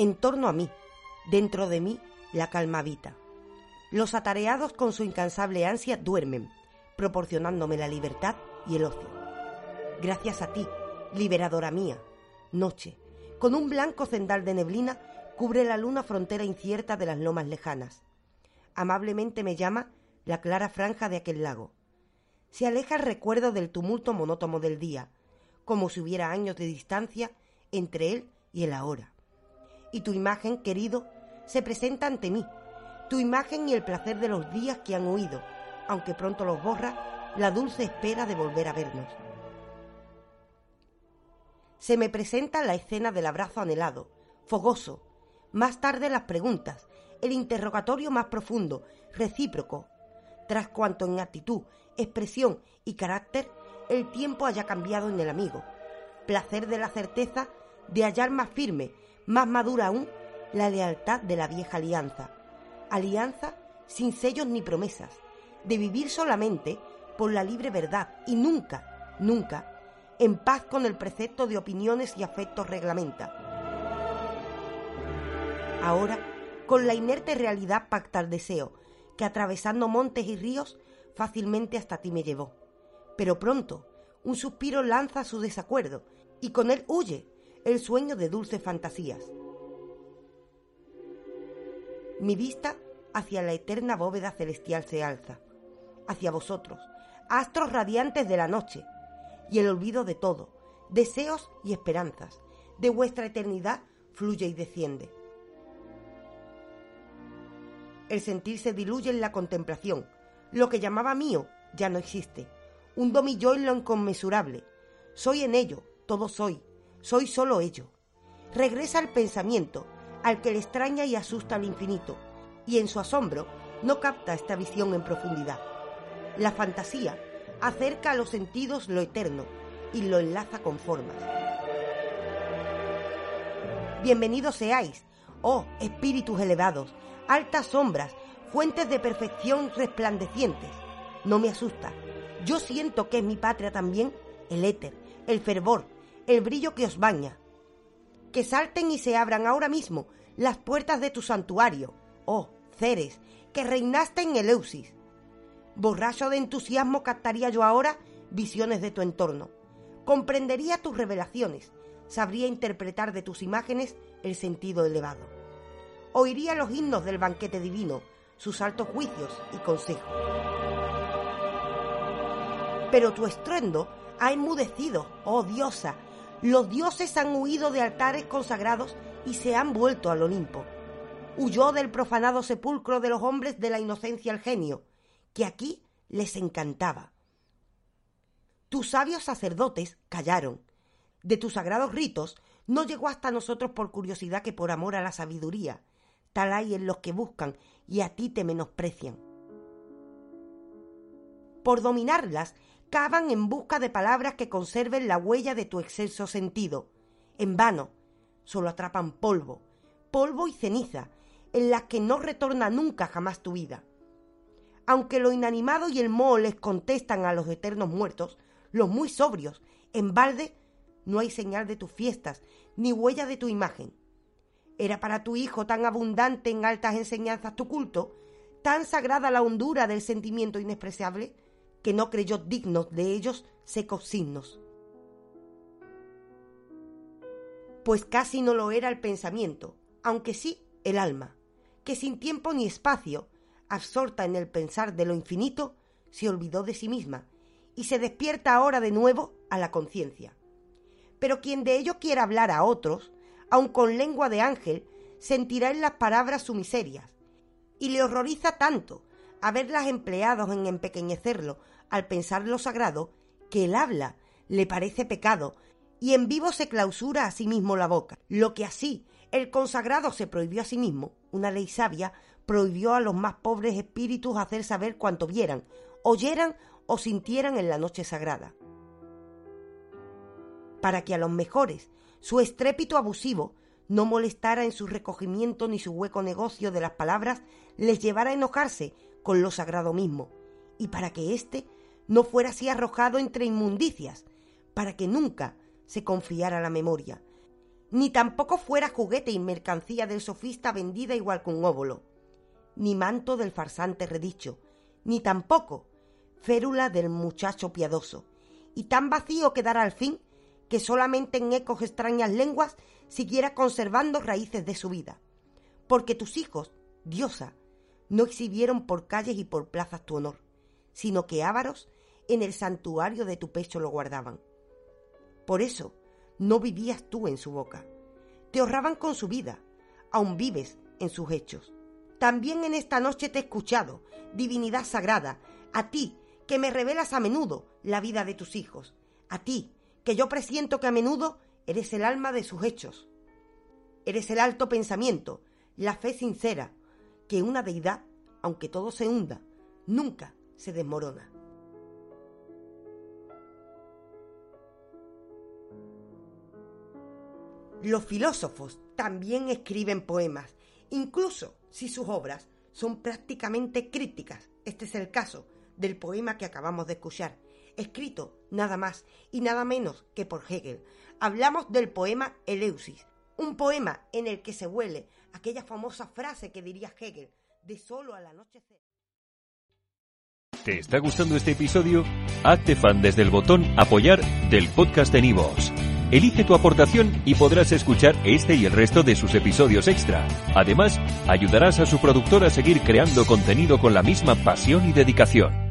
En torno a mí, dentro de mí, la calma habita. Los atareados con su incansable ansia duermen, proporcionándome la libertad y el ocio. Gracias a ti, liberadora mía, noche, con un blanco cendal de neblina, cubre la luna frontera incierta de las lomas lejanas. Amablemente me llama la clara franja de aquel lago. Se aleja el recuerdo del tumulto monótono del día, como si hubiera años de distancia entre él y el ahora. Y tu imagen, querido, se presenta ante mí, tu imagen y el placer de los días que han huido, aunque pronto los borra la dulce espera de volver a vernos. Se me presenta la escena del abrazo anhelado, fogoso, más tarde las preguntas, el interrogatorio más profundo, recíproco, tras cuanto en actitud, expresión y carácter el tiempo haya cambiado en el amigo, placer de la certeza de hallar más firme, más madura aún, la lealtad de la vieja alianza, alianza sin sellos ni promesas, de vivir solamente por la libre verdad y nunca, nunca, en paz con el precepto de opiniones y afectos reglamenta. Ahora, con la inerte realidad pacta el deseo, que atravesando montes y ríos fácilmente hasta ti me llevó. Pero pronto, un suspiro lanza su desacuerdo, y con él huye el sueño de dulces fantasías. Mi vista hacia la eterna bóveda celestial se alza, hacia vosotros, astros radiantes de la noche, y el olvido de todo, deseos y esperanzas, de vuestra eternidad fluye y desciende. El sentir se diluye en la contemplación, lo que llamaba mío ya no existe, un yo en lo inconmensurable, soy en ello, todo soy, soy solo ello. Regresa el pensamiento, al que le extraña y asusta al infinito, y en su asombro no capta esta visión en profundidad. La fantasía acerca a los sentidos lo eterno y lo enlaza con formas. Bienvenidos seáis, oh espíritus elevados, altas sombras, fuentes de perfección resplandecientes. No me asusta. Yo siento que es mi patria también el éter, el fervor, el brillo que os baña, que salten y se abran ahora mismo las puertas de tu santuario, oh Ceres, que reinaste en Eleusis. Borracho de entusiasmo captaría yo ahora visiones de tu entorno. Comprendería tus revelaciones, sabría interpretar de tus imágenes el sentido elevado. Oiría los himnos del banquete divino, sus altos juicios y consejos. Pero tu estruendo ha enmudecido, oh diosa, los dioses han huido de altares consagrados y se han vuelto al Olimpo. Huyó del profanado sepulcro de los hombres de la inocencia el genio, que aquí les encantaba. Tus sabios sacerdotes callaron. De tus sagrados ritos no llegó hasta nosotros por curiosidad que por amor a la sabiduría. Tal hay en los que buscan y a ti te menosprecian. Por dominarlas cavan en busca de palabras que conserven la huella de tu excelso sentido. En vano, solo atrapan polvo, polvo y ceniza, en las que no retorna nunca jamás tu vida. Aunque lo inanimado y el moho les contestan a los eternos muertos, los muy sobrios, en balde no hay señal de tus fiestas, ni huella de tu imagen. Era para tu hijo tan abundante en altas enseñanzas tu culto, tan sagrada la hondura del sentimiento inexpresable, que no creyó dignos de ellos secos signos. Pues casi no lo era el pensamiento, aunque sí el alma, que sin tiempo ni espacio, absorta en el pensar de lo infinito, se olvidó de sí misma y se despierta ahora de nuevo a la conciencia. Pero quien de ello quiera hablar a otros, aun con lengua de ángel, sentirá en las palabras su miseria, y le horroriza tanto haberlas empleado en empequeñecerlo al pensar lo sagrado, que el habla le parece pecado y en vivo se clausura a sí mismo la boca. Lo que así el consagrado se prohibió a sí mismo, una ley sabia prohibió a los más pobres espíritus hacer saber cuanto vieran, oyeran o sintieran en la noche sagrada. Para que a los mejores su estrépito abusivo no molestara en su recogimiento ni su hueco negocio de las palabras les llevara a enojarse con lo sagrado mismo, y para que éste no fuera así arrojado entre inmundicias, para que nunca se confiara la memoria, ni tampoco fuera juguete y mercancía del sofista vendida igual que un óvulo, ni manto del farsante redicho, ni tampoco férula del muchacho piadoso, y tan vacío quedará al fin que solamente en ecos extrañas lenguas siguiera conservando raíces de su vida. Porque tus hijos, diosa, no exhibieron por calles y por plazas tu honor, sino que ávaros en el santuario de tu pecho lo guardaban. Por eso no vivías tú en su boca. Te honraban con su vida, aún vives en sus hechos. También en esta noche te he escuchado, divinidad sagrada, a ti que me revelas a menudo la vida de tus hijos, a ti que yo presiento que a menudo eres el alma de sus hechos. Eres el alto pensamiento, la fe sincera, que una deidad, aunque todo se hunda, nunca se desmorona. Los filósofos también escriben poemas, incluso si sus obras son prácticamente críticas. Este es el caso del poema que acabamos de escuchar, escrito nada más y nada menos que por Hegel. Hablamos del poema Eleusis, un poema en el que se huele aquella famosa frase que diría Hegel, de solo al anochecer. ¿Te está gustando este episodio? Hazte fan desde el botón apoyar del podcast de Nivos. Elige tu aportación y podrás escuchar este y el resto de sus episodios extra. Además, ayudarás a su productor a seguir creando contenido con la misma pasión y dedicación.